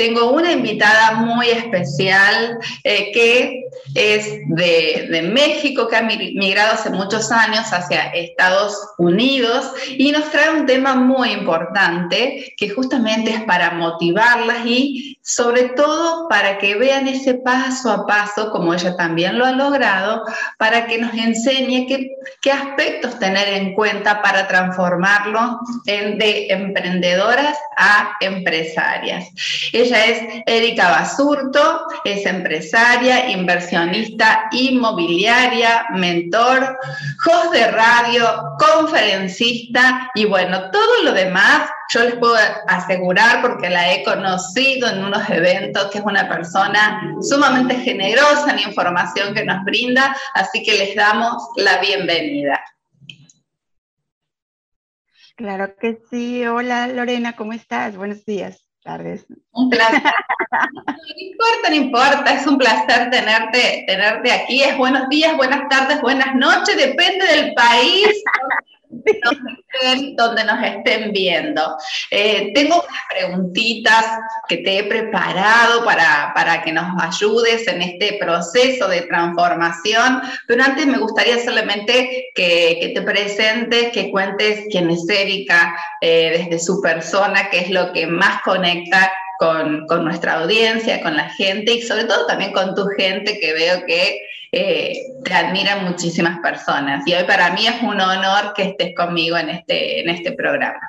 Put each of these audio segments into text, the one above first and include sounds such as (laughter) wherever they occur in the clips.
Tengo una invitada muy especial eh, que es de, México, que ha migrado hace muchos años hacia Estados Unidos y nos trae un tema muy importante que justamente es para motivarlas y sobre todo para que vean ese paso a paso, como ella también lo ha logrado, para que nos enseñe qué, qué aspectos tener en cuenta para transformarlo en, de emprendedoras a empresarias. Ella es Erika Basurto, es empresaria, inversionista inmobiliaria, mentor, host de radio, conferencista y bueno, todo lo demás yo les puedo asegurar, porque la he conocido en unos eventos, que es una persona sumamente generosa en información que nos brinda, así que les damos la bienvenida. Claro que sí. Hola Lorena, ¿cómo estás? Buenos días, tardes. Un placer. no importa, no importa, es un placer tenerte, tenerte aquí. Es buenos días, buenas tardes, buenas noches, depende del país donde nos estén viendo. Eh, tengo unas preguntitas que te he preparado para, para, que nos ayudes en este proceso de transformación, pero antes me gustaría solamente que, que te presentes, que cuentes quién es Erika eh, desde su persona, qué es lo que más conecta con, con, nuestra audiencia, con la gente y sobre todo también con tu gente que veo que eh, te admiran muchísimas personas. Y hoy para mí es un honor que estés conmigo en este, en este programa.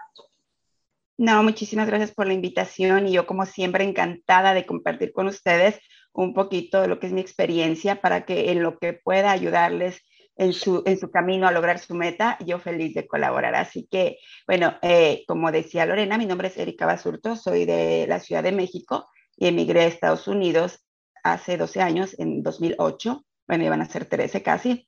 No, muchísimas gracias por la invitación y yo como siempre encantada de compartir con ustedes un poquito de lo que es mi experiencia para que en lo que pueda ayudarles en su, en su camino a lograr su meta, yo feliz de colaborar. Así que, bueno, eh, como decía Lorena, mi nombre es Erika Basurto, soy de la Ciudad de México y emigré a Estados Unidos hace 12 años, en 2008 bueno, iban a ser 13 casi.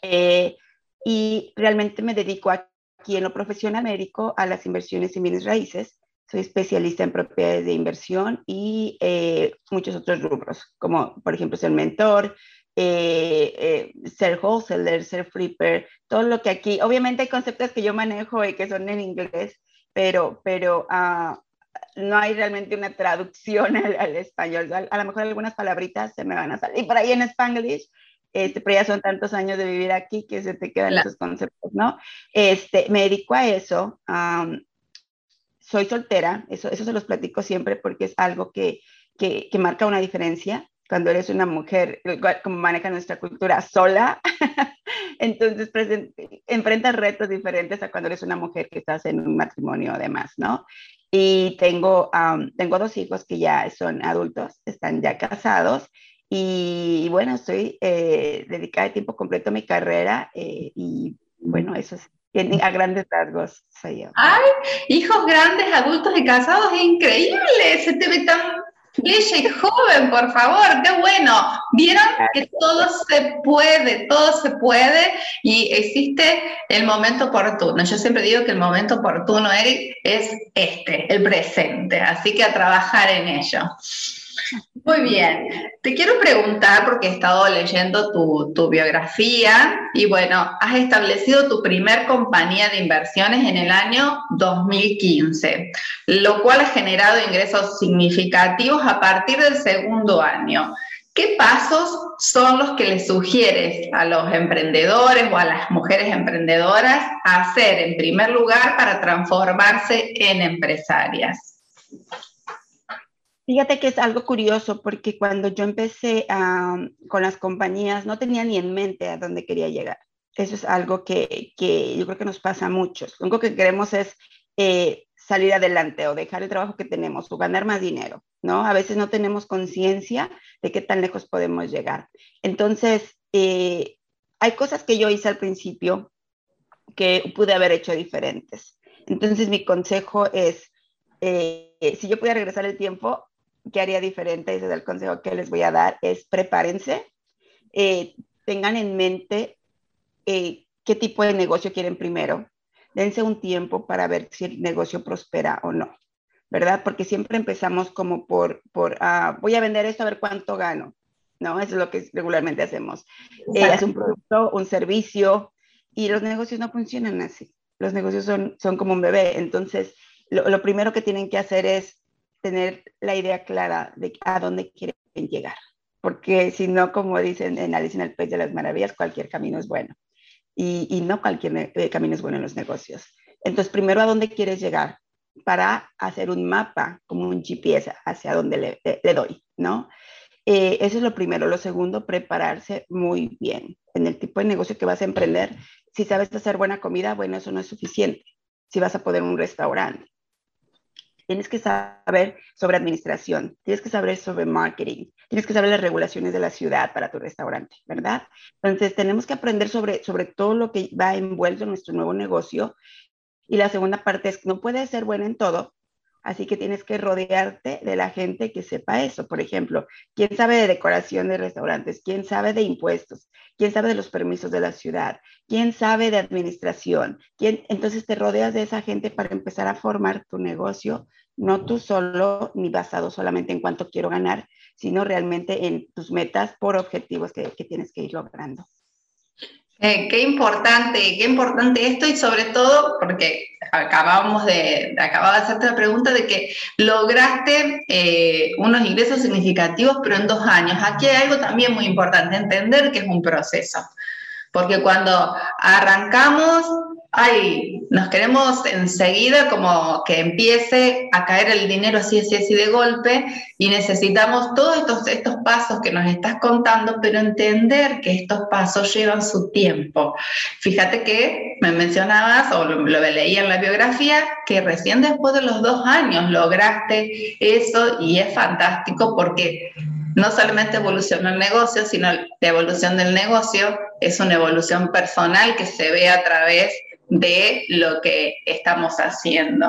Eh, y realmente me dedico aquí en lo profesional médico a las inversiones en bienes raíces. Soy especialista en propiedades de inversión y eh, muchos otros rubros, como por ejemplo ser mentor, eh, ser wholesaler, ser flipper, todo lo que aquí, obviamente hay conceptos que yo manejo y que son en inglés, pero, pero uh, no hay realmente una traducción (laughs) al, español. A, lo mejor algunas palabritas se me van a salir por ahí en spanglish, este, pero ya son tantos años de vivir aquí que se te quedan esos conceptos, ¿no? Este, me dedico a eso. soy soltera, eso, eso se los platico siempre porque es algo que, que, que marca una diferencia cuando eres una mujer, como maneja nuestra cultura, sola, (laughs) entonces enfrentas retos diferentes a cuando eres una mujer que estás en un matrimonio además, ¿no? Y tengo, tengo dos hijos que ya son adultos, están ya casados. Y, bueno, estoy eh, dedicada de tiempo completo a mi carrera y bueno, eso es a grandes rasgos soy yo. ¡Ay! Hijos grandes, adultos y casados, increíble. Se te ve tan bella y joven, por favor, qué bueno. Vieron que todo se puede, todo se puede y existe el momento oportuno. Yo siempre digo que el momento oportuno, Eric, es este, el presente, así que a trabajar en ello. Muy bien, te quiero preguntar, porque he estado leyendo tu, biografía y bueno, has establecido tu primer compañía de inversiones en el año 2015, lo cual ha generado ingresos significativos a partir del segundo año. ¿Qué pasos son los que le sugieres a los emprendedores o a las mujeres emprendedoras hacer en primer lugar para transformarse en empresarias? Fíjate que es algo curioso porque cuando yo empecé con las compañías no tenía ni en mente a dónde quería llegar. Eso es algo que, que yo creo que nos pasa a muchos. Lo único que queremos es eh, salir adelante o dejar el trabajo que tenemos o ganar más dinero, ¿no? A veces no tenemos conciencia de qué tan lejos podemos llegar. Entonces, eh, hay cosas que yo hice al principio que pude haber hecho diferentes. Entonces, mi consejo es, eh, si yo pudiera regresar el tiempo, ¿qué haría diferente? Ese es el consejo que les voy a dar, es prepárense, eh, tengan en mente eh, qué tipo de negocio quieren primero, dense un tiempo para ver si el negocio prospera o no, ¿verdad? Porque siempre empezamos como por, por ah, voy a vender esto a ver cuánto gano, ¿no? Eso es lo que regularmente hacemos. es un producto, un servicio, y los negocios no funcionan así. Los negocios son, son como un bebé, entonces lo, primero que tienen que hacer es tener la idea clara de a dónde quieren llegar. Porque si no, como dicen en Alice en el País de las Maravillas, cualquier camino es bueno. Y, no cualquier eh, camino es bueno en los negocios. Entonces, primero, ¿a dónde quieres llegar? Para hacer un mapa, como un GPS, hacia dónde le, le doy, ¿no? Eh, eso es lo primero. Lo segundo, prepararse muy bien. En el tipo de negocio que vas a emprender, si sabes hacer buena comida, bueno, eso no es suficiente. Si vas a poner un restaurante, tienes que saber sobre administración, tienes que saber sobre marketing, tienes que saber las regulaciones de la ciudad para tu restaurante, ¿verdad? Entonces, tenemos que aprender sobre, sobre todo lo que va envuelto en nuestro nuevo negocio. Y la segunda parte es, no puedes ser bueno en todo, Así que tienes que rodearte de la gente que sepa eso. Por ejemplo, ¿quién sabe de decoración de restaurantes? ¿Quién sabe de impuestos? ¿Quién sabe de los permisos de la ciudad? ¿Quién sabe de administración? ¿Quién? Entonces te rodeas de esa gente para empezar a formar tu negocio no tú solo ni basado solamente en cuánto quiero ganar, sino realmente en tus metas por objetivos que, tienes que ir logrando. Eh, qué importante, qué importante esto y sobre todo porque acabamos de, acababa de hacerte la pregunta de que lograste eh, unos ingresos significativos pero en dos años. Aquí hay algo también muy importante, entender que es un proceso, porque cuando arrancamos ay, nos queremos enseguida como que empiece a caer el dinero así, así, así de golpe y necesitamos todos estos, estos pasos que nos estás contando, pero entender que estos pasos llevan su tiempo. Fíjate que me mencionabas, o lo, lo leí en la biografía, que recién después de los dos años lograste eso y es fantástico porque no solamente evolucionó el negocio, sino la evolución del negocio es una evolución personal que se ve a través de lo que estamos haciendo.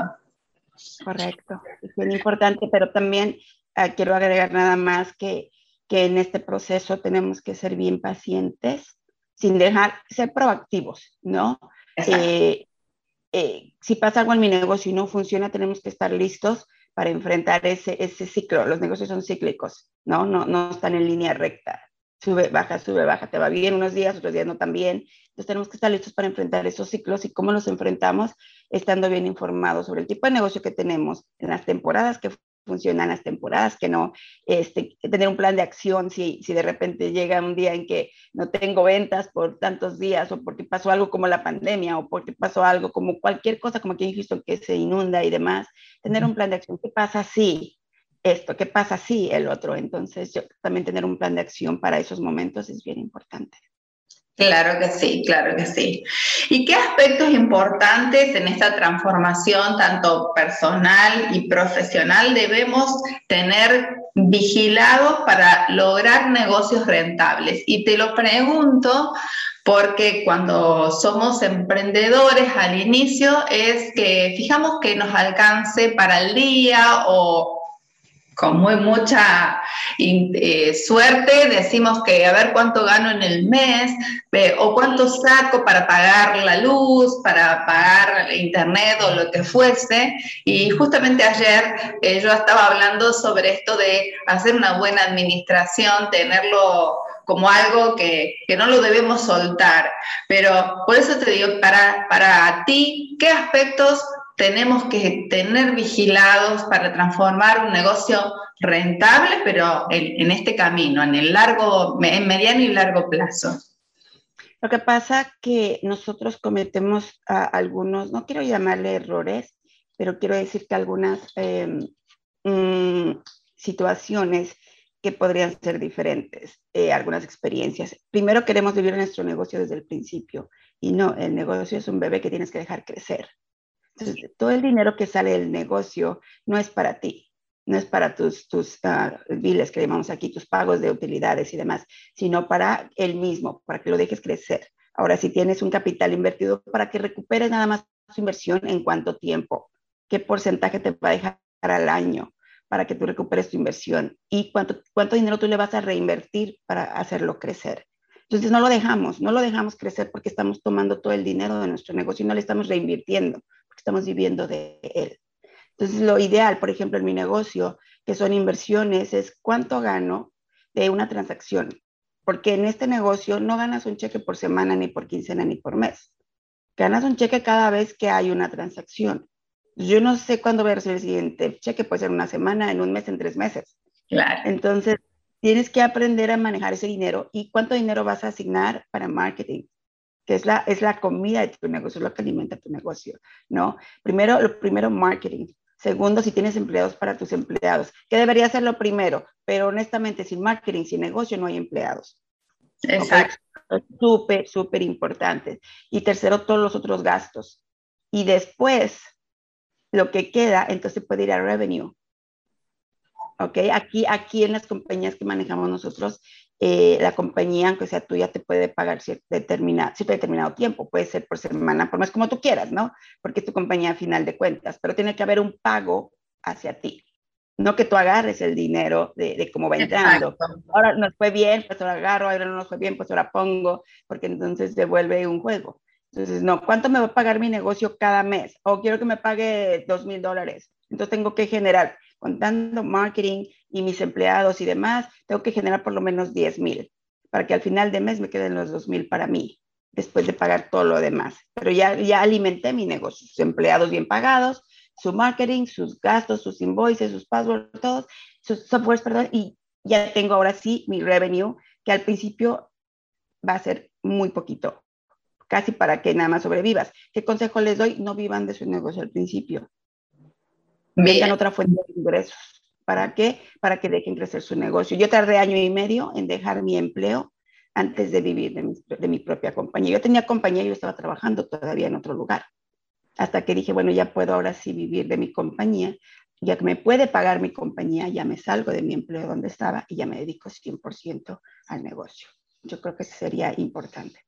Correcto, es muy importante, pero también ah, quiero agregar nada más que, que en este proceso tenemos que ser bien pacientes, sin dejar, ser proactivos, ¿no? Eh, eh, si pasa algo en mi negocio y no funciona, tenemos que estar listos para enfrentar ese, ese ciclo. Los negocios son cíclicos, ¿no? No, no están en línea recta sube, baja, sube, baja, te va bien unos días, otros días no tan bien. Entonces tenemos que estar listos para enfrentar esos ciclos y cómo los enfrentamos estando bien informados sobre el tipo de negocio que tenemos en las temporadas que funcionan, las temporadas que no, este, tener un plan de acción si, si de repente llega un día en que no tengo ventas por tantos días o porque pasó algo como la pandemia o porque pasó algo como cualquier cosa como que visto que se inunda y demás, tener un plan de acción. ¿Qué pasa si esto, qué pasa si el otro. Entonces, yo también tener un plan de acción para esos momentos es bien importante. Claro que sí, claro que sí. ¿Y qué aspectos importantes en esta transformación, tanto personal y profesional, debemos tener vigilados para lograr negocios rentables? Y te lo pregunto porque cuando somos emprendedores al inicio es que fijamos que nos alcance para el día o con muy mucha eh, suerte decimos que a ver cuánto gano en el mes o cuánto saco para pagar la luz, para pagar internet o lo que fuese. Y justamente ayer eh, yo estaba hablando sobre esto de hacer una buena administración, tenerlo como algo que, que, no lo debemos soltar. Pero por eso te digo, para, para ti, ¿qué aspectos tenemos que tener vigilados para transformar un negocio rentable, pero en, este camino, en el largo, en mediano y largo plazo. Lo que pasa que nosotros cometemos algunos, no quiero llamarle errores, pero quiero decir que algunas mm, situaciones que podrían ser diferentes, eh, algunas experiencias. Primero queremos vivir nuestro negocio desde el principio y no, el negocio es un bebé que tienes que dejar crecer. Entonces, todo el dinero que sale del negocio no es para ti, no es para tus, tus uh, biles que llamamos aquí, tus pagos de utilidades y demás, sino para el mismo, para que lo dejes crecer. Ahora, si tienes un capital invertido, para que recuperes nada más su inversión en cuánto tiempo, qué porcentaje te va a dejar al año para que tú recuperes tu inversión y cuánto, cuánto dinero tú le vas a reinvertir para hacerlo crecer. Entonces no lo dejamos, no lo dejamos crecer porque estamos tomando todo el dinero de nuestro negocio y no le estamos reinvirtiendo estamos viviendo de él. Entonces lo ideal, por ejemplo, en mi negocio, que son inversiones, es cuánto gano de una transacción. Porque en este negocio no ganas un cheque por semana, ni por quincena, ni por mes. Ganas un cheque cada vez que hay una transacción. Yo no sé cuándo voy a recibir el siguiente cheque, puede ser una semana, en un mes, en tres meses. Claro. Entonces, tienes que aprender a manejar ese dinero y cuánto dinero vas a asignar para marketing, que es la, es la comida de tu negocio, es lo que alimenta tu negocio, ¿no? Primero, lo primero, marketing. Segundo, si tienes empleados para tus empleados, que debería ser lo primero, pero honestamente, sin marketing, sin negocio, no hay empleados. Exacto. Súper, súper importante. Y tercero, todos los otros gastos. Y después, lo que queda, entonces puede ir a revenue. ¿Ok? Aquí, aquí en las compañías que manejamos nosotros, eh, la compañía, aunque sea tuya, te puede pagar cierto determinado, cierto determinado tiempo, puede ser por semana, por mes, como tú quieras, ¿no? Porque es tu compañía a final de cuentas, pero tiene que haber un pago hacia ti. No que tú agarres el dinero de, de cómo va entrando. Ahora nos fue bien, pues ahora agarro, ahora no nos fue bien, pues ahora pongo, porque entonces devuelve un juego. Entonces, no, ¿cuánto me va a pagar mi negocio cada mes? O quiero que me pague dos mil dólares. Entonces tengo que generar contando marketing y mis empleados y demás, tengo que generar por lo menos 10 mil para que al final de mes me queden los 2 mil para mí, después de pagar todo lo demás. Pero ya, ya alimenté mi negocio, sus empleados bien pagados, su marketing, sus gastos, sus invoices, sus passwords, todos, sus softwares, perdón, y ya tengo ahora sí mi revenue, que al principio va a ser muy poquito, casi para que nada más sobrevivas. ¿Qué consejo les doy? No vivan de su negocio al principio Vean otra fuente de ingresos. ¿Para qué? Para que dejen crecer su negocio. Yo tardé año y medio en dejar mi empleo antes de vivir de mi, de mi propia compañía. Yo tenía compañía y yo estaba trabajando todavía en otro lugar. Hasta que dije, bueno, ya puedo ahora sí vivir de mi compañía. Ya que me puede pagar mi compañía, ya me salgo de mi empleo donde estaba y ya me dedico 100% al negocio. Yo creo que sería importante.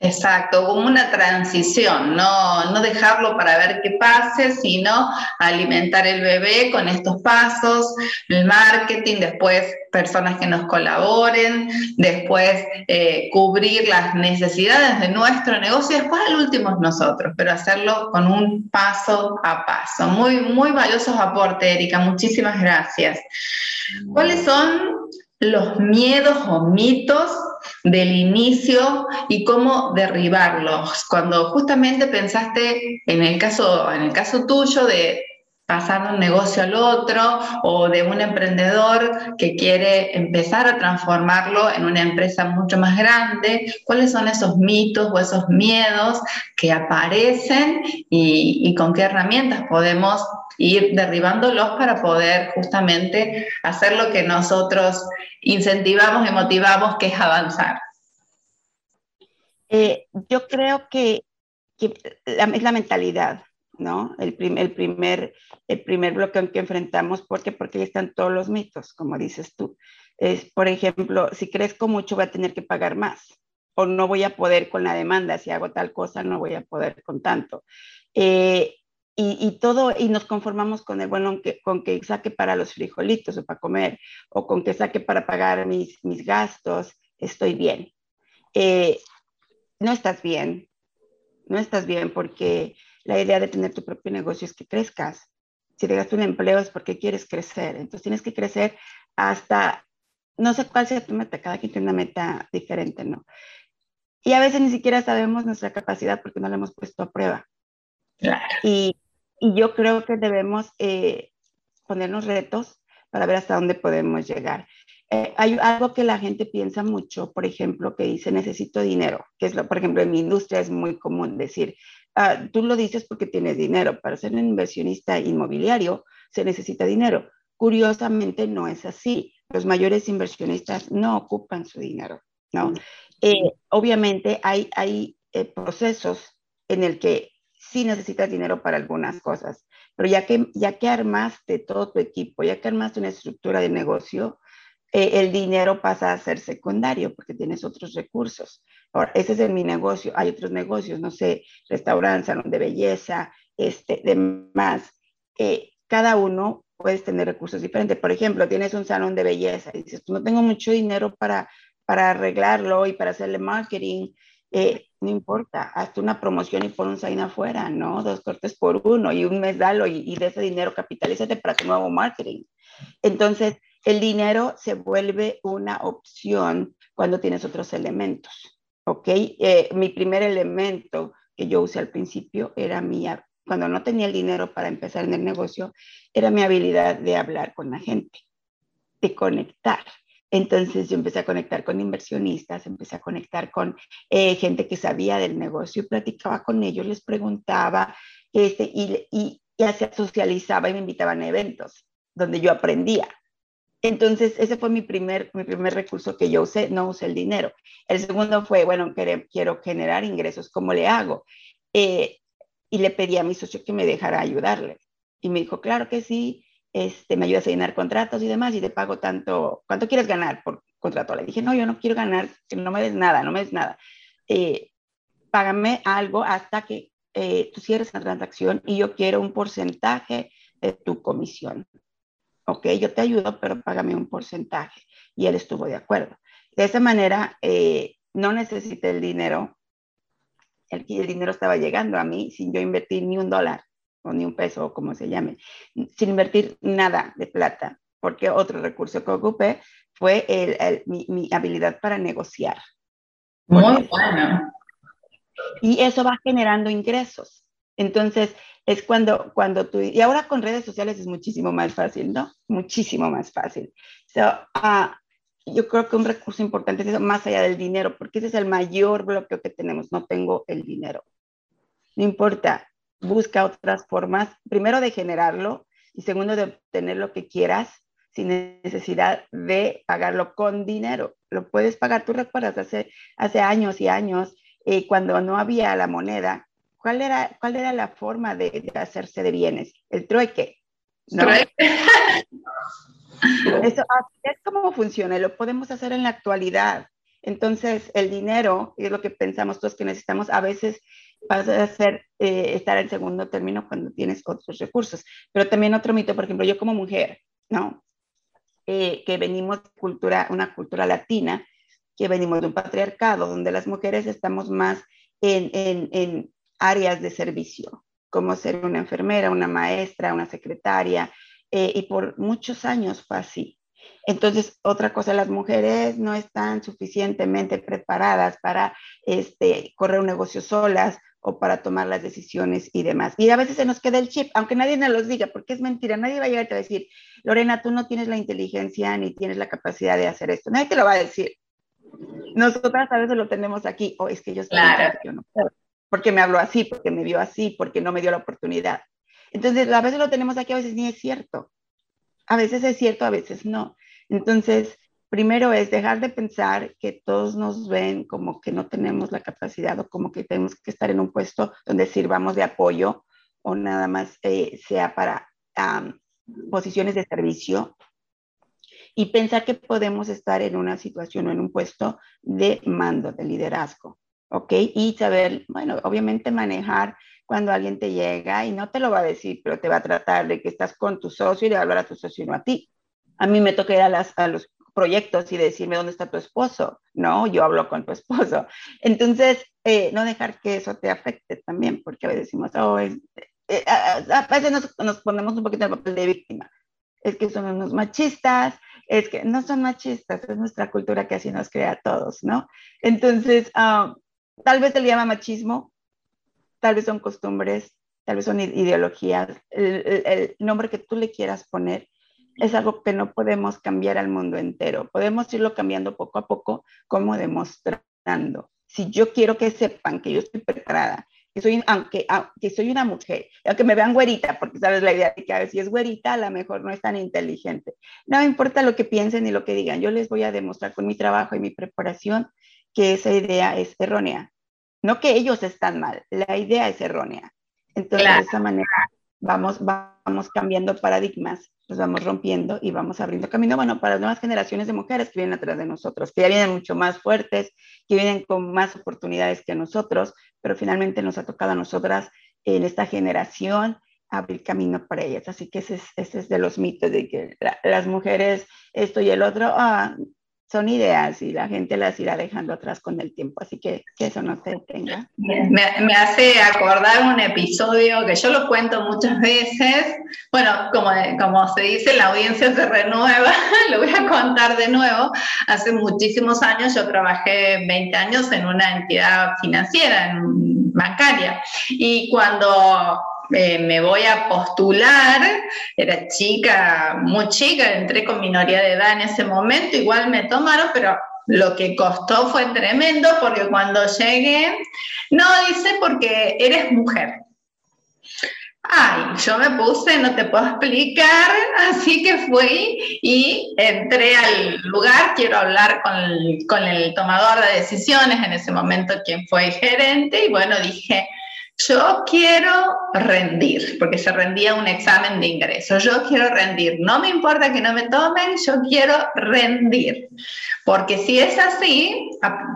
Exacto, como una transición, no, no dejarlo para ver qué pase, sino alimentar el bebé con estos pasos, el marketing, después personas que nos colaboren, después eh, cubrir las necesidades de nuestro negocio y después al último nosotros, pero hacerlo con un paso a paso. Muy, muy valiosos aportes, Erika, muchísimas gracias. ¿Cuáles son los miedos o mitos del inicio y cómo derribarlos. Cuando justamente pensaste en el caso, en el caso tuyo de pasar de un negocio al otro o de un emprendedor que quiere empezar a transformarlo en una empresa mucho más grande, cuáles son esos mitos o esos miedos que aparecen y, y con qué herramientas podemos ir derribándolos para poder justamente hacer lo que nosotros incentivamos y motivamos, que es avanzar. Eh, yo creo que, es la mentalidad, ¿no? El, el, primer, el primer bloqueo que enfrentamos, porque porque ahí están todos los mitos, como dices tú. Es, por ejemplo, si crezco mucho voy a tener que pagar más, o no voy a poder con la demanda, si hago tal cosa no voy a poder con tanto. Eh, y, todo, y nos conformamos con el, bueno, que, con que saque para los frijolitos o para comer, o con que saque para pagar mis, mis gastos, estoy bien. Eh, no estás bien, no estás bien porque la idea de tener tu propio negocio es que crezcas. Si dejas un empleo es porque quieres crecer, entonces tienes que crecer hasta, no sé cuál sea tu meta, cada quien tiene una meta diferente, ¿no? Y a veces ni siquiera sabemos nuestra capacidad porque no la hemos puesto a prueba. Claro. Y, y yo creo que debemos eh, ponernos retos para ver hasta dónde podemos llegar. Eh, hay algo que la gente piensa mucho, por ejemplo, que dice necesito dinero, que es lo, por ejemplo, en mi industria es muy común decir, ah, tú lo dices porque tienes dinero, para ser un inversionista inmobiliario se necesita dinero. Curiosamente no es así, los mayores inversionistas no ocupan su dinero, ¿no? Mm. Eh, obviamente hay, hay procesos en el que sí necesitas dinero para algunas cosas, pero ya que, ya que armaste todo tu equipo, ya que armaste una estructura de negocio, eh, el dinero pasa a ser secundario porque tienes otros recursos. Ahora, ese es en mi negocio. Hay otros negocios, no sé, restaurantes, salón de belleza, este, demás. eh, cada uno puedes tener recursos diferentes. Por ejemplo, tienes un salón de belleza y dices, no tengo mucho dinero para, para arreglarlo y para hacerle marketing. Eh, no importa, hazte una promoción y pon un sign afuera, ¿no? Dos cortes por uno y un mes dalo y, de ese dinero capitalízate para tu nuevo marketing. Entonces, el dinero se vuelve una opción cuando tienes otros elementos, ¿ok? Eh, mi primer elemento que yo usé al principio era mi, cuando no tenía el dinero para empezar en el negocio, era mi habilidad de hablar con la gente, de conectar. Entonces yo empecé a conectar con inversionistas, empecé a conectar con eh, gente que sabía del negocio y platicaba con ellos, les preguntaba este, y, y, y socializaba y me invitaban a eventos donde yo aprendía. Entonces, ese fue mi primer, mi primer recurso que yo usé, no usé el dinero. El segundo fue, bueno, quiero generar ingresos, ¿cómo le hago? Eh, y le pedí a mi socio que me dejara ayudarle. Y me dijo, claro que sí, este, me ayudas a llenar contratos y demás, y te pago tanto, ¿cuánto quieres ganar por contrato? Le dije, no, yo no quiero ganar, no me des nada, no me des nada. Eh, págame algo hasta que eh, tú cierres la transacción y yo quiero un porcentaje de tu comisión ok, yo te ayudo, pero págame un porcentaje. Y él estuvo de acuerdo. De esa manera, eh, no necesité el dinero. El, el, dinero estaba llegando a mí sin yo invertir ni un dólar o ni un peso o como se llame, sin invertir nada de plata, porque otro recurso que ocupé fue el, mi, mi, habilidad para negociar. Muy bueno. Y eso va generando ingresos. Entonces, es cuando, cuando tú, y ahora con redes sociales es muchísimo más fácil, ¿no? Muchísimo más fácil. So, uh, yo creo que un recurso importante es eso, más allá del dinero, porque ese es el mayor bloqueo que tenemos, no tengo el dinero. No importa, busca otras formas, primero de generarlo y segundo de obtener lo que quieras sin necesidad de pagarlo con dinero. Lo puedes pagar, tú recuerdas, hace, hace años y años, eh, cuando no había la moneda, ¿Cuál era, cuál era la forma de, hacerse de bienes? El trueque. ¿no? (laughs) Eso es como funciona y lo podemos hacer en la actualidad. Entonces, el dinero, es lo que pensamos todos que necesitamos, a veces pasa a ser, eh, estar en segundo término cuando tienes otros recursos. Pero también otro mito, por ejemplo, yo como mujer, ¿no? Eh, que venimos de cultura, una cultura latina, que venimos de un patriarcado, donde las mujeres estamos más en, en, en áreas de servicio, como ser una enfermera, una maestra, una secretaria, eh, y por muchos años fue así. Entonces, otra cosa, las mujeres no están suficientemente preparadas para este, correr un negocio solas o para tomar las decisiones y demás. Y a veces se nos queda el chip, aunque nadie nos los diga, porque es mentira, nadie va a llegar a decir, Lorena, tú no tienes la inteligencia ni tienes la capacidad de hacer esto, nadie te lo va a decir. Nosotras a veces lo tenemos aquí, o es que yo, claro. yo no puedo porque me habló así, porque me vio así, porque no me dio la oportunidad. Entonces, a veces lo tenemos aquí, a veces ni es cierto. A veces es cierto, a veces no. Entonces, primero es dejar de pensar que todos nos ven como que no tenemos la capacidad o como que tenemos que estar en un puesto donde sirvamos de apoyo o nada más eh, sea para posiciones de servicio y pensar que podemos estar en una situación o en un puesto de mando, de liderazgo. ¿ok? Y saber, bueno, obviamente manejar cuando alguien te llega y no te lo va a decir, pero te va a tratar de que estás con tu socio y de hablar a tu socio, no a ti. A mí me toca ir a, las, a los proyectos y decirme dónde está tu esposo, ¿no? Yo hablo con tu esposo. Entonces, eh, no dejar que eso te afecte también, porque a veces decimos, oh, es, eh, a, veces nos, nos, ponemos un poquito en el papel de víctima. Es que son unos machistas, es que no son machistas, es nuestra cultura que así nos crea a todos, ¿no? Entonces, uh, tal vez se le llama machismo, tal vez son costumbres, tal vez son ideologías, el, nombre que tú le quieras poner es algo que no podemos cambiar al mundo entero. Podemos irlo cambiando poco a poco, como demostrando. Si yo quiero que sepan que yo estoy preparada, que soy, aunque, aunque soy una mujer, aunque me vean güerita, porque sabes la idea de que a ver, si es güerita, a lo mejor no es tan inteligente. No importa lo que piensen ni lo que digan, yo les voy a demostrar con mi trabajo y mi preparación que esa idea es errónea. No que ellos están mal, la idea es errónea. Entonces, claro. de esa manera vamos, vamos cambiando paradigmas, los vamos rompiendo y vamos abriendo camino, bueno, para las nuevas generaciones de mujeres que vienen atrás de nosotros, que ya vienen mucho más fuertes, que vienen con más oportunidades que nosotros, pero finalmente nos ha tocado a nosotras en esta generación abrir camino para ellas. Así que ese es, ese es de los mitos de que las mujeres esto y el otro, ah, son ideas y la gente las irá dejando atrás con el tiempo, así que que eso no se detenga. Me, me, hace acordar un episodio que yo lo cuento muchas veces, bueno, como, como se dice, la audiencia se renueva, (laughs) lo voy a contar de nuevo, hace muchísimos años yo trabajé 20 años en una entidad financiera, en bancaria, y cuando eh, me voy a postular, era chica, muy chica, entré con minoría de edad en ese momento, igual me tomaron, pero lo que costó fue tremendo porque cuando llegué, no dice porque eres mujer. Ay, yo me puse, no te puedo explicar, así que fui y entré al lugar, quiero hablar con el, con el tomador de decisiones, en ese momento quien fue gerente, y bueno, dije, yo quiero rendir, porque se rendía un examen de ingreso. Yo quiero rendir. No me importa que no me tomen, yo quiero rendir. Porque si es así,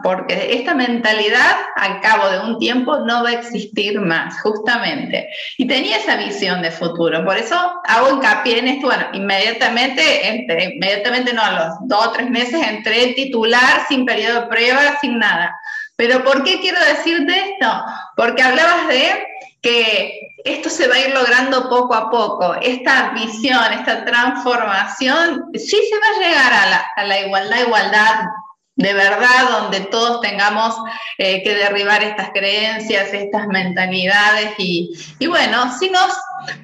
porque esta mentalidad al cabo de un tiempo no va a existir más, justamente. Y tenía esa visión de futuro. Por eso hago hincapié en esto. Bueno, inmediatamente, entré, inmediatamente no, a los dos o tres meses entré titular, sin periodo de prueba, sin nada pero ¿por qué quiero decirte esto? Porque hablabas de que esto se va a ir logrando poco a poco, esta visión, esta transformación, sí se va a llegar a la, a la igualdad, igualdad de verdad, donde todos tengamos eh, que derribar estas creencias, estas mentalidades y, y, bueno, si nos,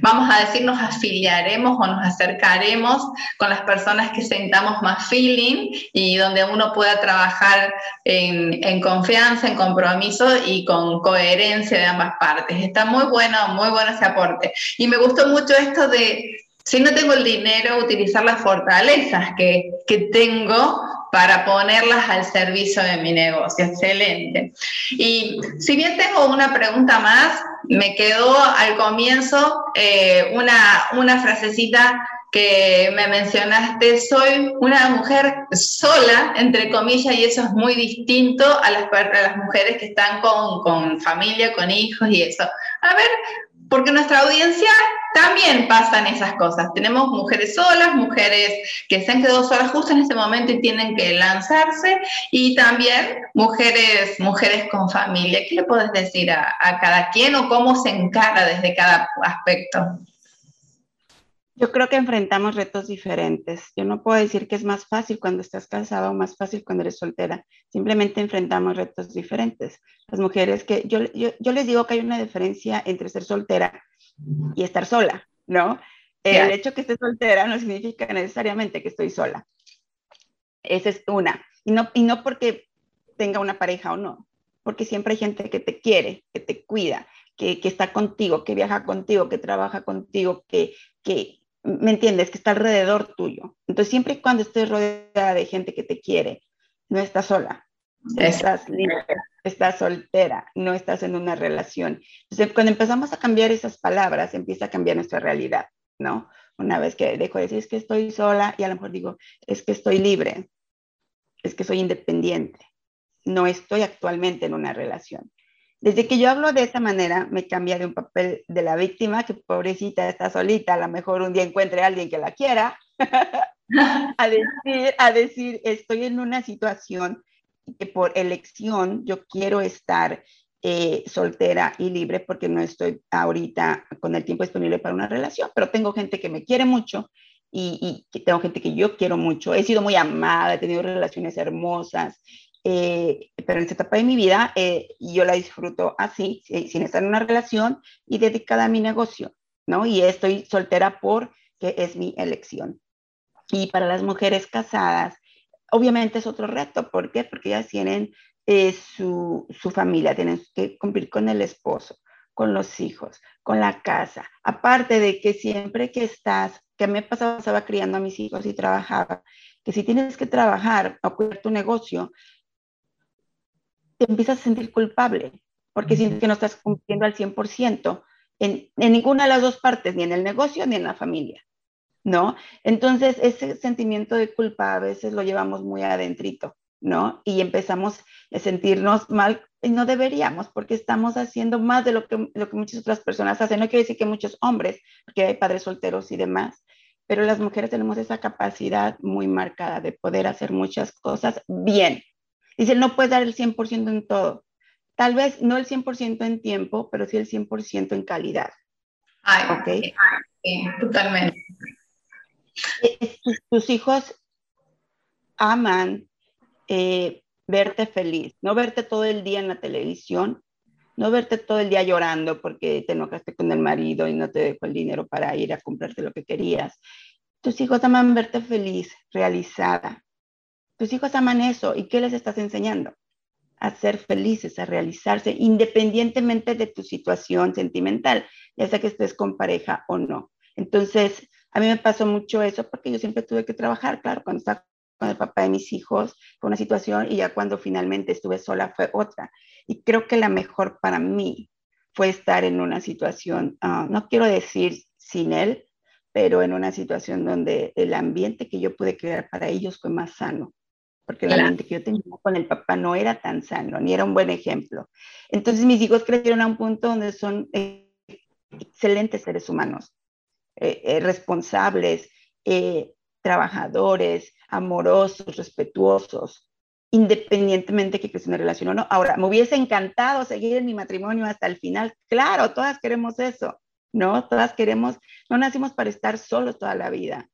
vamos a decir, nos afiliaremos o nos acercaremos con las personas que sentamos más feeling y donde uno pueda trabajar en, confianza, en compromiso y con coherencia de ambas partes. Está muy bueno, muy bueno ese aporte. Y me gustó mucho esto de si no tengo el dinero, utilizar las fortalezas que tengo para ponerlas al servicio de mi negocio. Excelente. Y si bien tengo una pregunta más, me quedó al comienzo eh, una, una frasecita que me mencionaste, soy una mujer sola, entre comillas, y eso es muy distinto a las, a las mujeres que están con, con familia, con hijos y eso. A ver, porque nuestra audiencia también pasan esas cosas. Tenemos mujeres solas, mujeres que se han quedado solas justo en ese momento y tienen que lanzarse, y también mujeres, mujeres con familia. ¿Qué le puedes decir a, cada quien o cómo se encara desde cada aspecto? Yo creo que enfrentamos retos diferentes. Yo no puedo decir que es más fácil cuando estás casada o más fácil cuando eres soltera. Simplemente enfrentamos retos diferentes. Las mujeres que yo, yo, les digo que hay una diferencia entre ser soltera y estar sola, ¿no? El hecho que esté soltera no significa necesariamente que estoy sola. Esa es una. Y no, y no porque tenga una pareja o no, porque siempre hay gente que te quiere, que te cuida, que, que está contigo, que viaja contigo, que trabaja contigo, que, que, ¿me entiendes? Que está alrededor tuyo. Entonces, siempre y cuando estés rodeada de gente que te quiere, no estás sola, estás libre, estás soltera, no estás en una relación. Entonces, cuando empezamos a cambiar esas palabras, empieza a cambiar nuestra realidad, ¿no? Una vez que dejo de decir, es que estoy sola, y a lo mejor digo, es que estoy libre, es que soy independiente, no estoy actualmente en una relación. Desde que yo hablo de esa manera, me cambia de un papel de la víctima, que pobrecita está solita, a lo mejor un día encuentre a alguien que la quiera, (laughs) a, decir, a decir, estoy en una situación que por elección yo quiero estar eh, soltera y libre porque no estoy ahorita con el tiempo disponible para una relación, pero tengo gente que me quiere mucho y, y tengo gente que yo quiero mucho. He sido muy amada, he tenido relaciones hermosas eh, pero en esta etapa de mi vida eh, yo la disfruto así, sin estar en una relación y dedicada a mi negocio, ¿no? Y estoy soltera porque es mi elección. Y para las mujeres casadas, obviamente es otro reto. ¿Por qué? Porque ellas tienen eh, su, su familia, tienen que cumplir con el esposo, con los hijos, con la casa. Aparte de que siempre que estás, que me pasaba, estaba criando a mis hijos y trabajaba, que si tienes que trabajar o cuidar tu negocio, te empiezas a sentir culpable, porque sientes que no estás cumpliendo al 100% en, en ninguna de las dos partes, ni en el negocio ni en la familia, ¿no? Entonces, ese sentimiento de culpa a veces lo llevamos muy adentrito, ¿no? Y empezamos a sentirnos mal y no deberíamos porque estamos haciendo más de lo que, lo que muchas otras personas hacen. No quiere decir que muchos hombres, porque hay padres solteros y demás, pero las mujeres tenemos esa capacidad muy marcada de poder hacer muchas cosas bien. Dice, no puedes dar el 100% en todo. Tal vez no el 100% en tiempo, pero sí el 100% en calidad. Ay, totalmente. Eh, tus, hijos aman eh, verte feliz, no verte todo el día en la televisión, no verte todo el día llorando porque te enojaste con el marido y no te dejó el dinero para ir a comprarte lo que querías. Tus hijos aman verte feliz, realizada. Tus hijos aman eso. ¿Y qué les estás enseñando? A ser felices, a realizarse, independientemente de tu situación sentimental, ya sea que estés con pareja o no. Entonces, a mí me pasó mucho eso porque yo siempre tuve que trabajar, claro, cuando estaba con el papá de mis hijos, fue una situación y ya cuando finalmente estuve sola fue otra. Y creo que la mejor para mí fue estar en una situación, ah, no quiero decir sin él, pero en una situación donde el ambiente que yo pude crear para ellos fue más sano, porque el ambiente que yo tenía con el papá no era tan sano, ni era un buen ejemplo. Entonces mis hijos crecieron a un punto donde son excelentes seres humanos, eh, eh, responsables, eh, trabajadores, amorosos, respetuosos, independientemente que crezca una relación o no. Ahora, me hubiese encantado seguir en mi matrimonio hasta el final. Claro, todas queremos eso, ¿no? Todas queremos, no nacimos para estar solos toda la vida,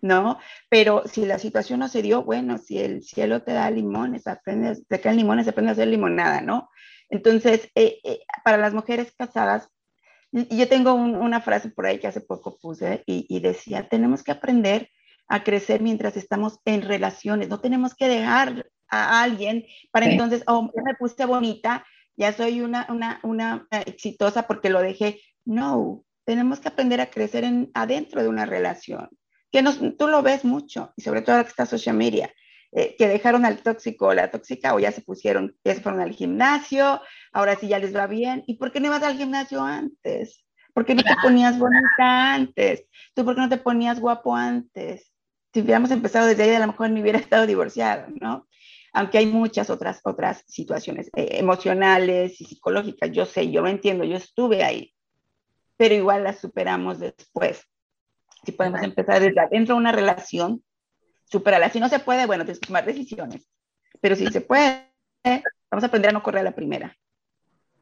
¿no? Pero si la situación no se dio, bueno, si el cielo te da limones, aprendes, te caen limones, aprendes a hacer limonada, ¿no? Entonces, eh, eh, para las mujeres casadas, yo tengo una frase por ahí que hace poco puse y, y decía, tenemos que aprender a crecer mientras estamos en relaciones. No tenemos que dejar a alguien para entonces, oh, me puse bonita, ya soy una, una, una eh, exitosa porque lo dejé. No, tenemos que aprender a crecer en, adentro de una relación. Que nos, tú lo ves mucho, y sobre todo ahora que está social media, eh, que dejaron al tóxico o la tóxica o ya se pusieron, ya se fueron al gimnasio, ahora sí ya les va bien. ¿Y por qué no ibas al gimnasio antes? ¿Por qué no te ponías bonita antes? ¿Tú por qué no te ponías guapo antes? si hubiéramos empezado desde ahí, a lo mejor ni hubiera estado divorciado, ¿no? Aunque hay muchas otras, otras situaciones eh, emocionales y psicológicas, yo sé, yo lo entiendo, yo estuve ahí, pero igual las superamos después. Si podemos empezar desde adentro de una relación, superarla. Si no se puede, bueno, tienes que tomar decisiones, pero si se puede, vamos a aprender a no correr a la primera,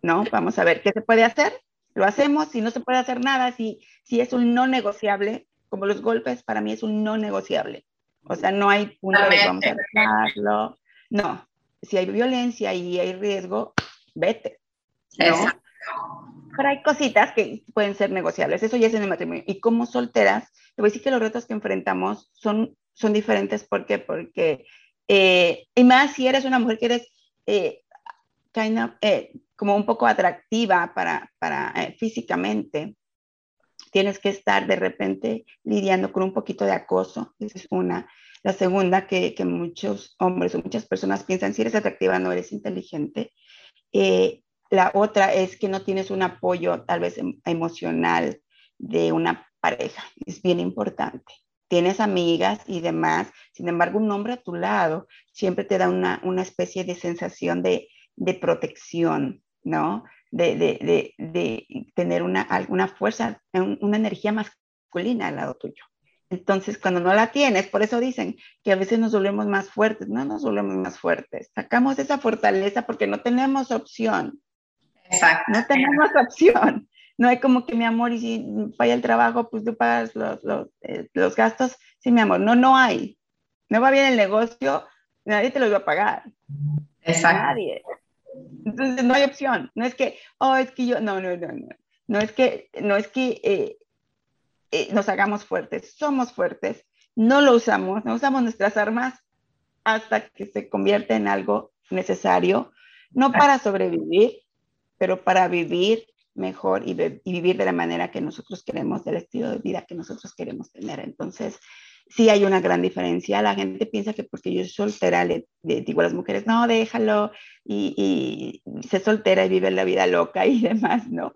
¿no? Vamos a ver qué se puede hacer, lo hacemos, si no se puede hacer nada, si, si es un no negociable, como los golpes, para mí es un no negociable. O sea, no hay punto de vamos a dejarlo. No, si hay violencia y hay riesgo, vete. ¿no? Pero hay cositas que pueden ser negociables. Eso ya es en el matrimonio. Y como solteras, te voy a decir que los retos que enfrentamos son, son diferentes. ¿Por qué? Porque, eh, y más si eres una mujer que eres eh, eh, como un poco atractiva para, para físicamente, tienes que estar de repente lidiando con un poquito de acoso. Esa es una. La segunda, que, que muchos hombres o muchas personas piensan, si eres atractiva, no eres inteligente. Eh, la otra es que no tienes un apoyo tal vez em, emocional de una pareja. Es bien importante. Tienes amigas y demás, sin embargo, un hombre a tu lado siempre te da una, una especie de sensación de, de protección, ¿no? de, tener una, alguna fuerza, una energía masculina al lado tuyo. Entonces, cuando no la tienes, por eso dicen que a veces nos volvemos más fuertes, no nos volvemos más fuertes, sacamos esa fortaleza porque no tenemos opción. Exacto. No tenemos (laughs) opción. No hay como que mi amor, y si falla el trabajo, pues tú pagas los, los, eh, los gastos. Sí, mi amor, no, no hay. No va bien el negocio, nadie te lo va a pagar. Exacto. Nadie. Entonces no hay opción. No es que, oh, es que yo, no, no, no, no. No es que, no es que eh, eh, nos hagamos fuertes, somos fuertes, no lo usamos, no usamos nuestras armas hasta que se convierte en algo necesario, no para sobrevivir, pero para vivir mejor y, y, vivir de la manera que nosotros queremos, del estilo de vida que nosotros queremos tener. Entonces, sí hay una gran diferencia. La gente piensa que porque yo soy soltera, le, digo a las mujeres, no, déjalo, y, y se soltera y vive la vida loca y (laughs) demás, ¿no?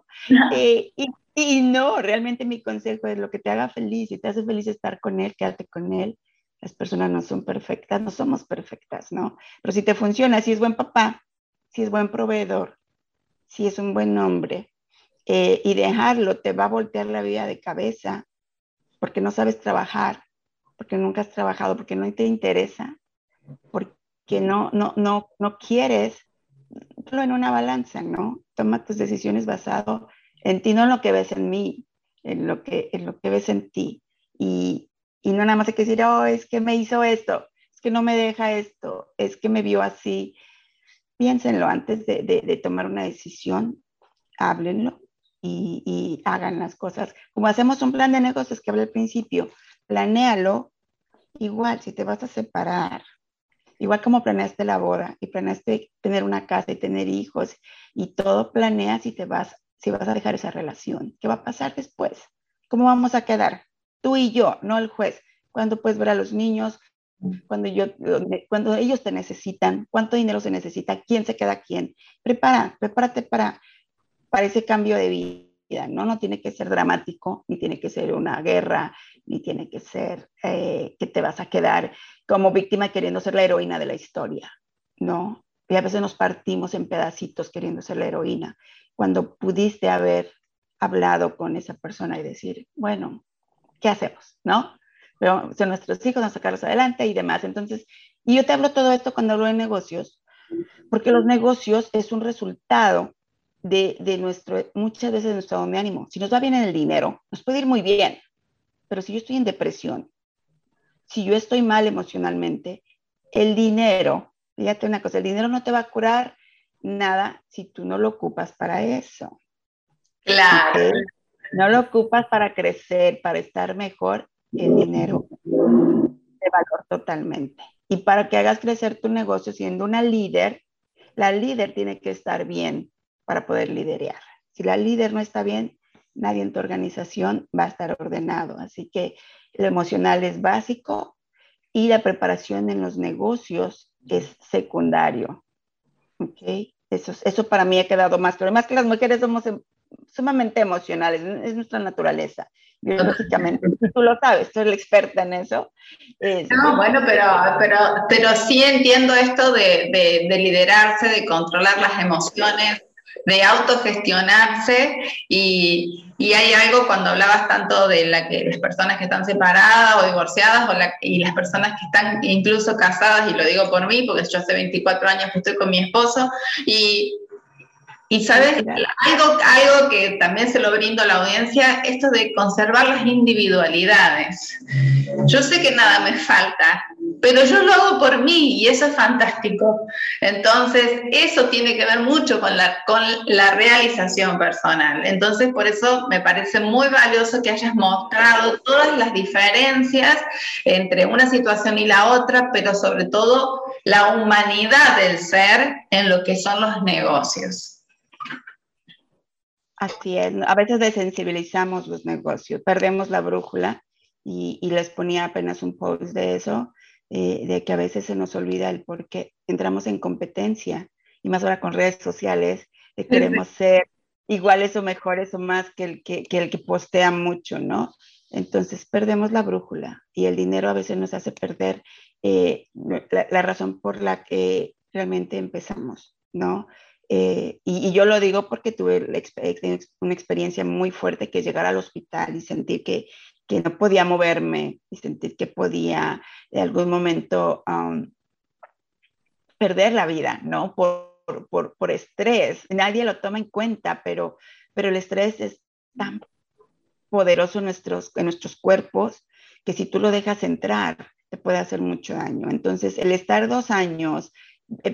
Eh, y, y, no, realmente mi consejo es lo que te haga feliz, si te hace feliz estar con él, quédate con él. Las personas no son perfectas, no somos perfectas, ¿no? Pero si te funciona, si es buen papá, si es buen proveedor, si es un buen hombre, eh, y dejarlo te va a voltear la vida de cabeza porque no sabes trabajar, porque nunca has trabajado, porque no te interesa, porque no, no, no, no quieres, ponlo en una balanza, ¿no? Toma tus decisiones basado en ti, no en lo que ves en mí, en lo que, en lo que ves en ti. Y, y no nada más hay que decir, oh, es que me hizo esto, es que no me deja esto, es que me vio así. Piénsenlo antes de, de, tomar una decisión, háblenlo y, y, hagan las cosas. Como hacemos un plan de negocios que hablé al principio, planéalo igual si te vas a separar, igual como planeaste la boda y planeaste tener una casa y tener hijos y todo planeas si te vas, si vas a dejar esa relación. ¿Qué va a pasar después? ¿Cómo vamos a quedar? Tú y yo, no el juez. ¿Cuándo puedes ver a los niños? Cuando, yo, cuando ellos te necesitan, cuánto dinero se necesita, quién se queda quién. Prepara, prepárate para, para ese cambio de vida, ¿no? No tiene que ser dramático, ni tiene que ser una guerra, ni tiene que ser eh, que te vas a quedar como víctima queriendo ser la heroína de la historia, ¿no? Y a veces nos partimos en pedacitos queriendo ser la heroína, cuando pudiste haber hablado con esa persona y decir, bueno, ¿qué hacemos? ¿No? Pero son nuestros hijos, vamos a sacarlos adelante y demás. Entonces, y yo te hablo todo esto cuando hablo de negocios, porque los negocios es un resultado de, de nuestro, muchas veces de nuestro de ánimo. Si nos va bien en el dinero, nos puede ir muy bien, pero si yo estoy en depresión, si yo estoy mal emocionalmente, el dinero, fíjate una cosa, el dinero no te va a curar nada si tú no lo ocupas para eso. Claro. No lo ocupas para crecer, para estar mejor, el dinero de valor totalmente. Y para que hagas crecer tu negocio siendo una líder, la líder tiene que estar bien para poder liderar. Si la líder no está bien, nadie en tu organización va a estar ordenado. Así que lo emocional es básico y la preparación en los negocios es secundario. ¿Ok? Eso, eso para mí ha quedado más claro. Más que las mujeres somos em, sumamente emocionales, es nuestra naturaleza, biológicamente. (laughs) Tú lo sabes, tú eres la experta en eso. no, bueno, pero, pero, pero sí entiendo esto de, de, de liderarse, de controlar las emociones, de autogestionarse y, y, hay algo cuando hablabas tanto de la que, las personas que están separadas o divorciadas o la, y las personas que están incluso casadas, y lo digo por mí, porque yo hace 24 años que estoy con mi esposo, y y sabes, algo, algo que también se lo brindo a la audiencia, esto de conservar las individualidades. Yo sé que nada me falta, pero yo lo hago por mí y eso es fantástico. Entonces, eso tiene que ver mucho con la, con la realización personal. Entonces, por eso me parece muy valioso que hayas mostrado todas las diferencias entre una situación y la otra, pero sobre todo la humanidad del ser en lo que son los negocios. Así es, a veces desensibilizamos los negocios, perdemos la brújula y, y les ponía apenas un post de eso, eh, de que a veces se nos olvida el por qué entramos en competencia y más ahora con redes sociales, que queremos ser iguales o mejores o más que el que, que el que postea mucho, ¿no? Entonces perdemos la brújula y el dinero a veces nos hace perder eh, la, la razón por la que realmente empezamos, ¿no? Eh, y, y, yo lo digo porque tuve una experiencia muy fuerte que llegar al hospital y sentir que, que no podía moverme y sentir que podía en algún momento perder la vida, ¿no? Por, por, por, estrés. Nadie lo toma en cuenta, pero, pero el estrés es tan poderoso en nuestros, en nuestros cuerpos que si tú lo dejas entrar, te puede hacer mucho daño. Entonces, el estar dos años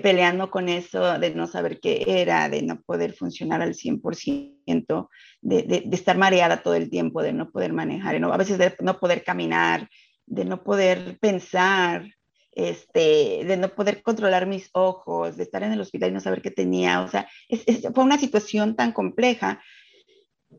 peleando con eso de no saber qué era, de no poder funcionar al 100%, de, de, de estar mareada todo el tiempo, de no poder manejar, no, a veces de no poder caminar, de no poder pensar, este, de no poder controlar mis ojos, de estar en el hospital y no saber qué tenía. O sea, es, es, fue una situación tan compleja.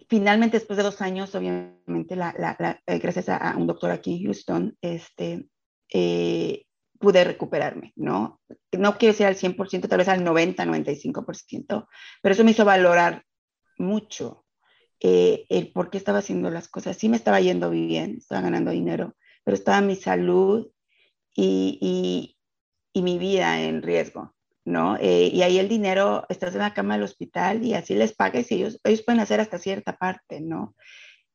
Finalmente, después de dos años, obviamente, la, la, la, eh, gracias a, a, un doctor aquí en Houston, este, eh, pude recuperarme, ¿no? No quiero decir al 100%, tal vez al 90, 95%, pero eso me hizo valorar mucho eh, el por qué estaba haciendo las cosas. Sí me estaba yendo bien, estaba ganando dinero, pero estaba mi salud y, y, mi vida en riesgo, ¿no? Eh, y ahí el dinero, estás en la cama del hospital y así les pagues y ellos, ellos pueden hacer hasta cierta parte, ¿no?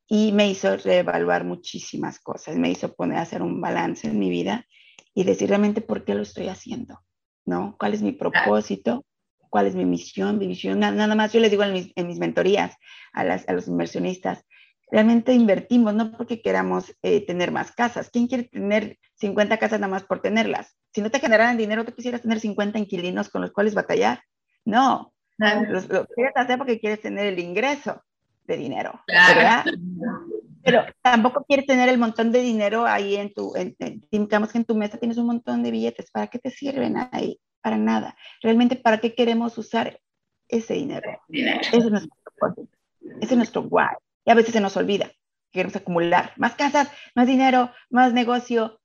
Y me hizo reevaluar muchísimas cosas, me hizo poner a hacer un balance en mi vida y decir realmente por qué lo estoy haciendo, ¿no? ¿Cuál es mi propósito? ¿Cuál es mi misión, mi visión? Nada más yo les digo en mis, en mis mentorías a, las, a los inversionistas, realmente invertimos, no porque queramos eh, tener más casas. ¿Quién quiere tener 50 casas nada más por tenerlas? Si no te generaran dinero, ¿tú quisieras tener 50 inquilinos con los cuales batallar? No. Lo, quieres hacer porque quieres tener el ingreso de dinero. Claro. (laughs) Pero tampoco quieres tener el montón de dinero ahí en tu, en, digamos que en tu mesa tienes un montón de billetes. ¿Para qué te sirven ahí? Para nada. Realmente, ¿para qué queremos usar ese dinero? Ese es nuestro propósito. Ese es nuestro why. Y a veces se nos olvida. Queremos acumular más casas, más dinero, más negocio.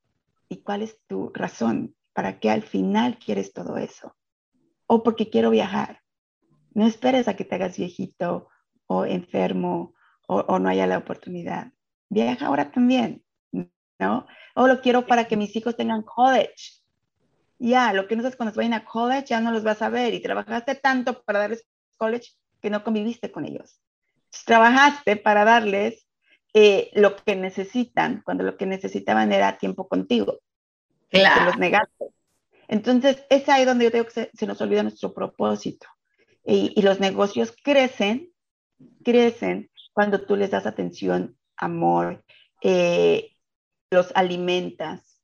¿Y cuál es tu razón? ¿Para qué al final quieres todo eso? O porque quiero viajar. No esperes a que te hagas viejito o enfermo o, no haya la oportunidad. Viaja ahora también, ¿no? O lo quiero para que mis hijos tengan college. Ya, lo que no sabes cuando vayan a college ya no los vas a ver y trabajaste tanto para darles college que no conviviste con ellos trabajaste para darles eh, lo que necesitan, cuando lo que necesitaban era tiempo contigo. Claro. los negaste. Entonces, es ahí donde yo digo que se, nos olvida nuestro propósito. Y, los negocios crecen, crecen cuando tú les das atención, amor, eh, los alimentas,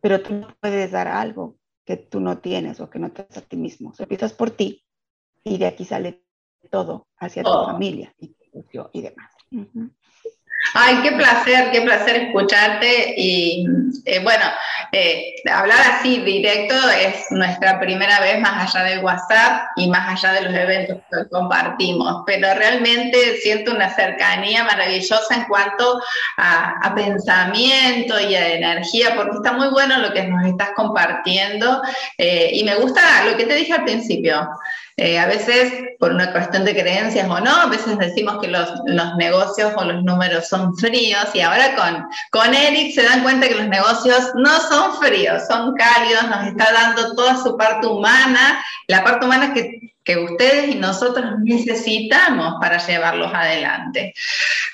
pero tú no puedes dar algo que tú no tienes o que no te das a ti mismo. O empiezas por ti y de aquí sale todo hacia tu oh. familia y demás. Ay, qué placer, qué placer escucharte y eh, bueno, eh, hablar así directo es nuestra primera vez más allá del WhatsApp y más allá de los eventos que compartimos, pero realmente siento una cercanía maravillosa en cuanto a, pensamiento y a energía, porque está muy bueno lo que nos estás compartiendo eh, y me gusta lo que te dije al principio. Eh, a veces, por una cuestión de creencias o no, a veces decimos que los, negocios o los números fríos y ahora con, con Eric se dan cuenta que los negocios no son fríos, son cálidos, nos está dando toda su parte humana, la parte humana que que ustedes y nosotros necesitamos para llevarlos adelante.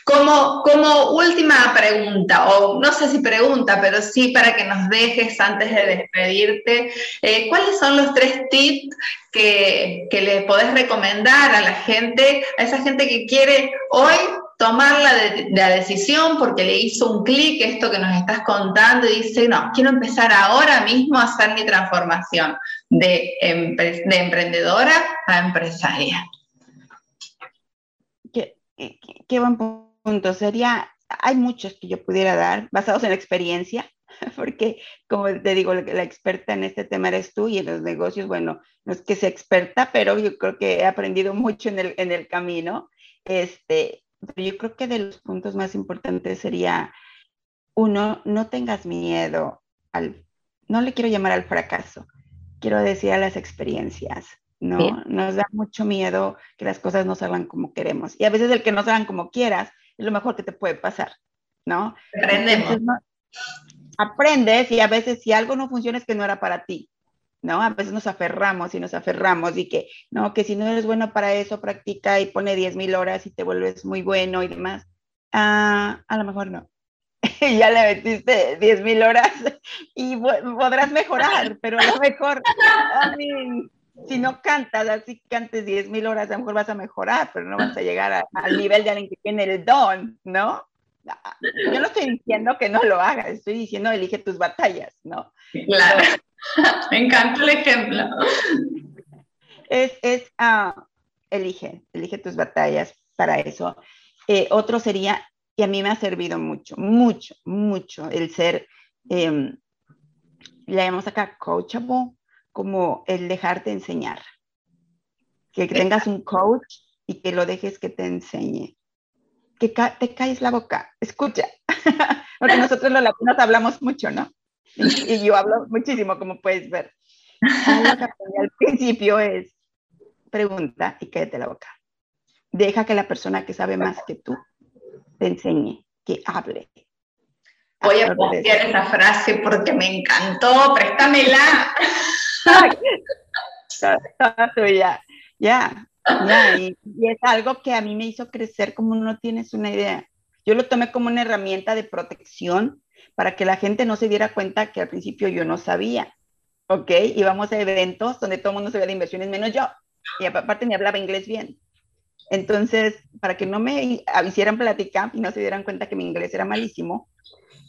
Como, como última pregunta, o no sé si pregunta, pero sí para que nos dejes antes de despedirte, eh, ¿cuáles son los tres tips que, que le podés recomendar a la gente, a esa gente que quiere hoy tomar la, la, decisión porque le hizo un clic esto que nos estás contando y dice, no, quiero empezar ahora mismo a hacer mi transformación de, de emprendedora a empresaria. Qué, qué, buen punto. Sería, hay muchos que yo pudiera dar basados en la experiencia, (laughs) porque como te digo, la experta en este tema eres tú y en los negocios, bueno, no es que sea experta, pero yo creo que he aprendido mucho en el, en el camino. Este, yo creo que de los puntos más importantes sería, uno, no tengas miedo al, no le quiero llamar al fracaso, quiero decir a las experiencias, ¿no? Nos da mucho miedo que las cosas no salgan como queremos. Y a veces el que no salgan como quieras es lo mejor que te puede pasar, ¿no? Aprendemos. aprendes y a veces si algo no funciona es que no era para ti. ¿No? A veces nos aferramos y nos aferramos y que, no, que si no eres bueno para eso, practica y pone 10 mil horas y te vuelves muy bueno y demás. Ah, a lo mejor no. (laughs) ya le metiste 10 mil horas (laughs) y podrás mejorar, pero a lo mejor, si no cantas, así cantes 10 mil horas, a lo mejor vas a mejorar, pero no vas a llegar al nivel de alguien que tiene el don, ¿no? Yo no estoy diciendo que no lo hagas, estoy diciendo elige tus batallas, ¿no? Claro. (laughs) Me encanta el ejemplo. Es, es ah, elige, elige tus batallas para eso. Eh, otro sería, y a mí me ha servido mucho, mucho, mucho el ser, eh, le llamamos acá coachable, como el dejarte enseñar. Que tengas un coach y que lo dejes que te enseñe. Que te caes la boca, escucha. (laughs) Porque nosotros los latinos hablamos mucho, ¿no? (laughs) y yo hablo muchísimo, como puedes ver. (laughs) al principio es pregunta y quédate la boca. Deja que la persona que sabe más que tú te enseñe, que hable. Voy a copiar esa frase porque me encantó, préstamela. ya, ya, ya. Y, y, es algo que a mí me hizo crecer como no tienes una idea. Yo lo tomé como una herramienta de protección para que la gente no se diera cuenta que al principio yo no sabía. ¿Ok? Íbamos a eventos donde todo el mundo sabía de inversiones menos yo. Y aparte me hablaba inglés bien. Entonces, para que no me hicieran plática y no se dieran cuenta que mi inglés era malísimo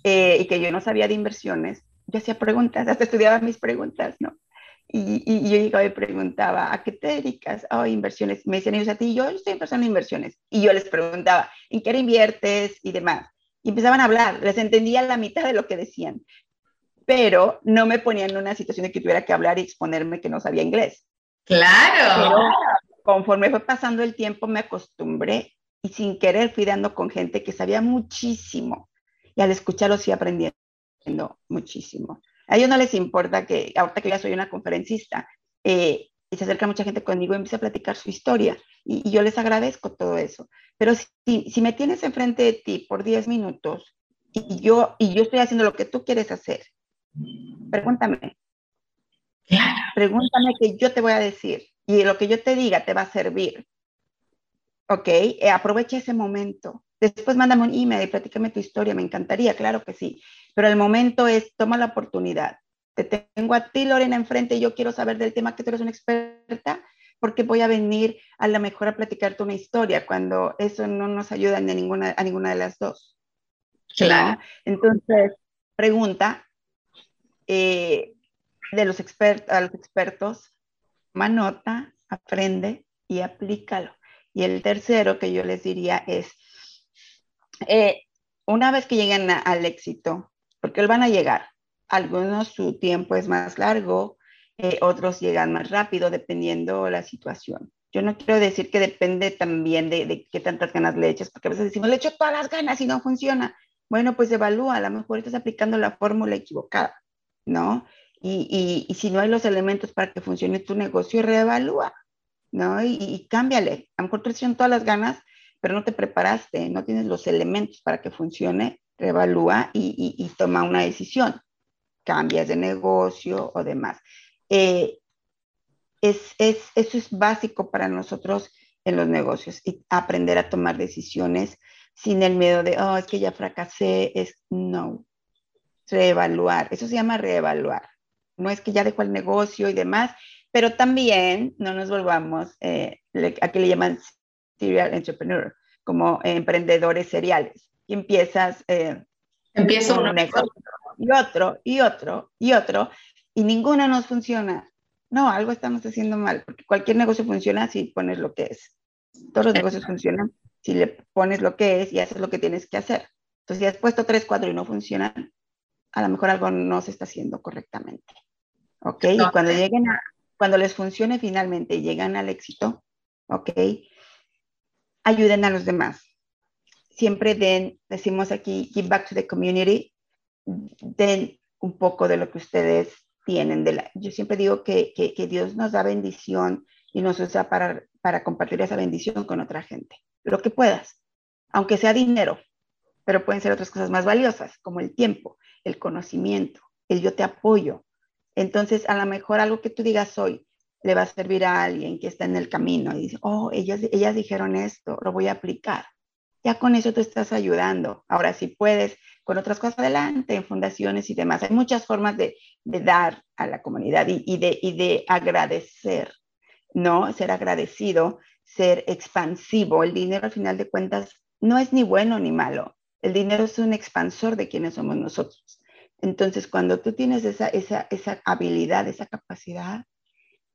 eh, y que yo no sabía de inversiones, yo hacía preguntas, hasta estudiaba mis preguntas, ¿no? Y, yo llegaba y preguntaba, ¿a qué te dedicas? Oh, inversiones. Me decían ellos a ti, yo estoy empezando en inversiones. Y yo les preguntaba, ¿en qué inviertes? Y demás. Y empezaban a hablar, les entendía la mitad de lo que decían, pero no me ponían en una situación de que tuviera que hablar y exponerme que no sabía inglés. Claro. conforme fue pasando el tiempo me acostumbré y sin querer fui dando con gente que sabía muchísimo y al escucharlo sí aprendiendo muchísimo. A ellos no les importa que, ahorita que ya soy una conferencista, eh, y se acerca mucha gente conmigo y empieza a platicar su historia y, yo les agradezco todo eso. Pero si, si me tienes enfrente de ti por 10 minutos y yo, y yo estoy haciendo lo que tú quieres hacer, pregúntame. Pregúntame que yo te voy a decir y lo que yo te diga te va a servir. ¿Ok? Eh, aprovecha ese momento. Después mándame un email y platícame tu historia, me encantaría, claro que sí. Pero el momento es, toma la oportunidad. Te tengo a ti, Lorena, enfrente y yo quiero saber del tema que tú eres una experta, porque voy a venir a lo mejor a platicarte una historia cuando eso no nos ayuda ni a ninguna, a ninguna de las dos. Claro. Entonces, pregunta eh, de los expertos, a los expertos, manota, aprende y aplícalo. Y el tercero que yo les diría es, eh, una vez que lleguen al éxito, porque van a llegar, algunos su tiempo es más largo, eh, otros llegan más rápido, dependiendo la situación. Yo no quiero decir que depende también de, de, qué tantas ganas le eches, porque a veces decimos, le echo todas las ganas y no funciona. Bueno, pues evalúa, a lo mejor estás aplicando la fórmula equivocada, ¿no? Y, y, y, si no hay los elementos para que funcione tu negocio, reevalúa, ¿no? Y, y cámbiale. A lo mejor te echan todas las ganas, pero no te preparaste, no tienes los elementos para que funcione, reevalúa y, toma una decisión. Cambias de negocio o demás. Eh, es, es, eso es básico para nosotros en los negocios y aprender a tomar decisiones sin el miedo de, oh, es que ya fracasé, es no. Reevaluar, eso se llama reevaluar. No es que ya dejó el negocio y demás, pero también no nos volvamos eh, a que le llaman serial entrepreneur, como emprendedores seriales. Y empiezas... Eh, Empiezo un negocio. Y otro, y otro, y otro, y ninguno nos funciona. No, algo estamos haciendo mal, porque cualquier negocio funciona si pones lo que es. Todos los negocios funcionan si le pones lo que es y haces lo que tienes que hacer. Entonces, si has puesto tres, cuatro y no funcionan, a lo mejor algo no se está haciendo correctamente. ¿Ok? Y cuando lleguen a, cuando les funcione finalmente y llegan al éxito, ¿ok? ayuden a los demás. Siempre den, decimos aquí, give back to the community, den un poco de lo que ustedes tienen. De la, yo siempre digo que, que, Dios nos da bendición y nos usa para, para compartir esa bendición con otra gente. Lo que puedas, aunque sea dinero, pero pueden ser otras cosas más valiosas, como el tiempo, el conocimiento, el yo te apoyo. Entonces, a lo mejor algo que tú digas hoy, le va a servir a alguien que está en el camino y dice, oh, ellas, ellas dijeron esto, lo voy a aplicar. Ya con eso tú estás ayudando. Ahora, si puedes, con otras cosas adelante, en fundaciones y demás. Hay muchas formas de, dar a la comunidad y, de, agradecer, ¿no? Ser agradecido, ser expansivo. El dinero, al final de cuentas, no es ni bueno ni malo. El dinero es un expansor de quienes somos nosotros. Entonces, cuando tú tienes esa, esa habilidad, esa capacidad,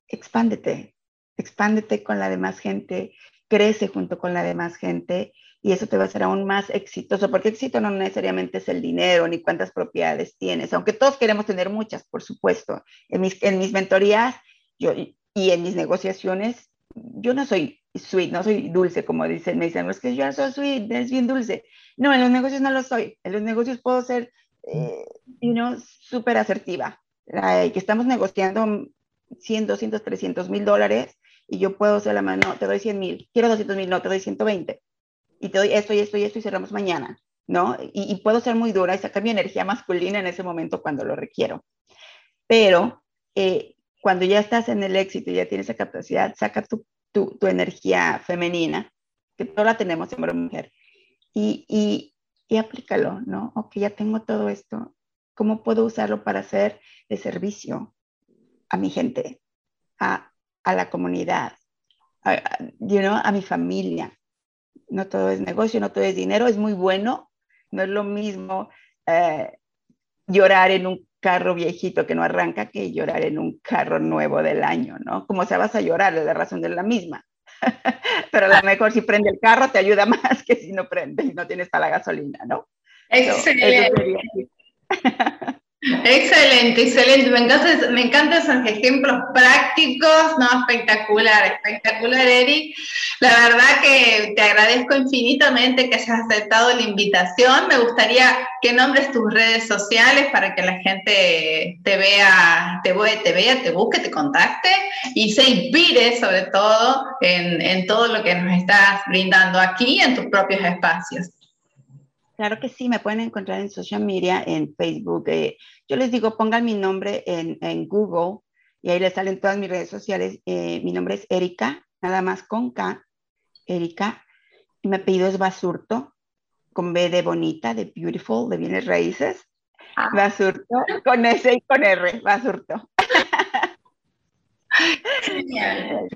expándete, expándete con la demás gente, crece junto con la demás gente y eso te va a hacer aún más exitoso, porque éxito no necesariamente es el dinero ni cuántas propiedades tienes, aunque todos queremos tener muchas, por supuesto. En mis, en mis mentorías yo, y en mis negociaciones, yo no soy sweet, no soy dulce, como dicen, me dicen, es que yo soy sweet, es bien dulce. No, en los negocios no lo soy. En los negocios puedo ser, eh, you know, súper asertiva. que estamos negociando 100, 200, 300 mil dólares y yo puedo hacer la mano, no, te doy 100 mil, quiero 200 mil, no, te doy 120 y te doy esto y esto y esto y cerramos mañana, ¿no? Y, puedo ser muy dura y sacar mi energía masculina en ese momento cuando lo requiero. Pero eh, cuando ya estás en el éxito y ya tienes esa capacidad, saca tu, tu, tu energía femenina, que toda la tenemos, hombre o mujer, y, y, y aplícalo, ¿no? Ok, ya tengo todo esto, ¿cómo puedo usarlo para hacer de servicio a mi gente, a, a la comunidad, a, a mi familia? No todo es negocio, no todo es dinero, es muy bueno, no es lo mismo eh, llorar en un carro viejito que no arranca que llorar en un carro nuevo del año, ¿no? Como se vas a llorar, la razón es la misma. (laughs) Pero a lo mejor si prende el carro te ayuda más que si no prende y no tienes para la gasolina, ¿no? Excelente. (laughs) Excelente, excelente. Me encantan, esos ejemplos prácticos, ¿no? Espectacular, espectacular, Eric. La verdad que te agradezco infinitamente que hayas aceptado la invitación. Me gustaría que nombres tus redes sociales para que la gente te vea, te, te vea, te busque, te contacte y se inspire sobre todo en, en todo lo que nos estás brindando aquí en tus propios espacios. Claro que sí, me pueden encontrar en social media, en Facebook. Eh, yo les digo, pongan mi nombre en, en, Google y ahí les salen todas mis redes sociales. Eh, mi nombre es Erika, nada más con K, Erika. Y mi apellido es Basurto, con B de bonita, de beautiful, de bienes raíces. Ah. Basurto, con S y con R, Basurto. Genial.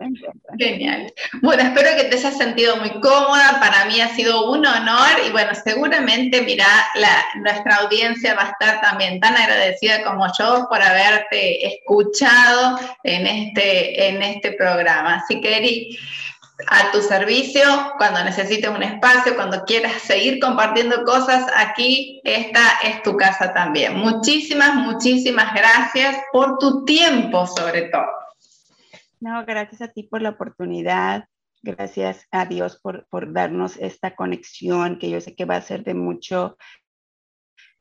Genial. Bueno, espero que te hayas sentido muy cómoda. Para mí ha sido un honor y bueno, seguramente, mira, nuestra audiencia va a estar también tan agradecida como yo por haberte escuchado en este, en este programa. Así que, Eri, a tu servicio, cuando necesites un espacio, cuando quieras seguir compartiendo cosas, aquí esta es tu casa también. Muchísimas, muchísimas gracias por tu tiempo sobre todo. No, gracias a ti por la oportunidad. Gracias a Dios por, darnos esta conexión que yo sé que va a ser de mucho,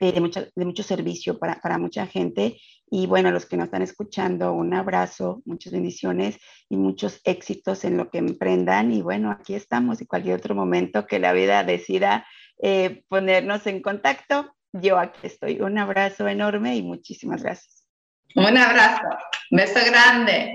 de, mucho, de mucho servicio para, para mucha gente. Y bueno, a los que nos están escuchando, un abrazo, muchas bendiciones y muchos éxitos en lo que emprendan. Y bueno, aquí estamos y cualquier otro momento que la vida decida eh, ponernos en contacto, yo aquí estoy. Un abrazo enorme y muchísimas gracias. Un abrazo. Beso grande.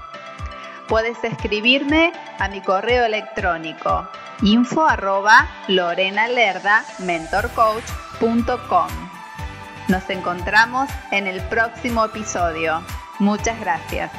puedes escribirme a mi correo electrónico info arroba mentorcoach.com. Nos encontramos en el próximo episodio. Muchas gracias.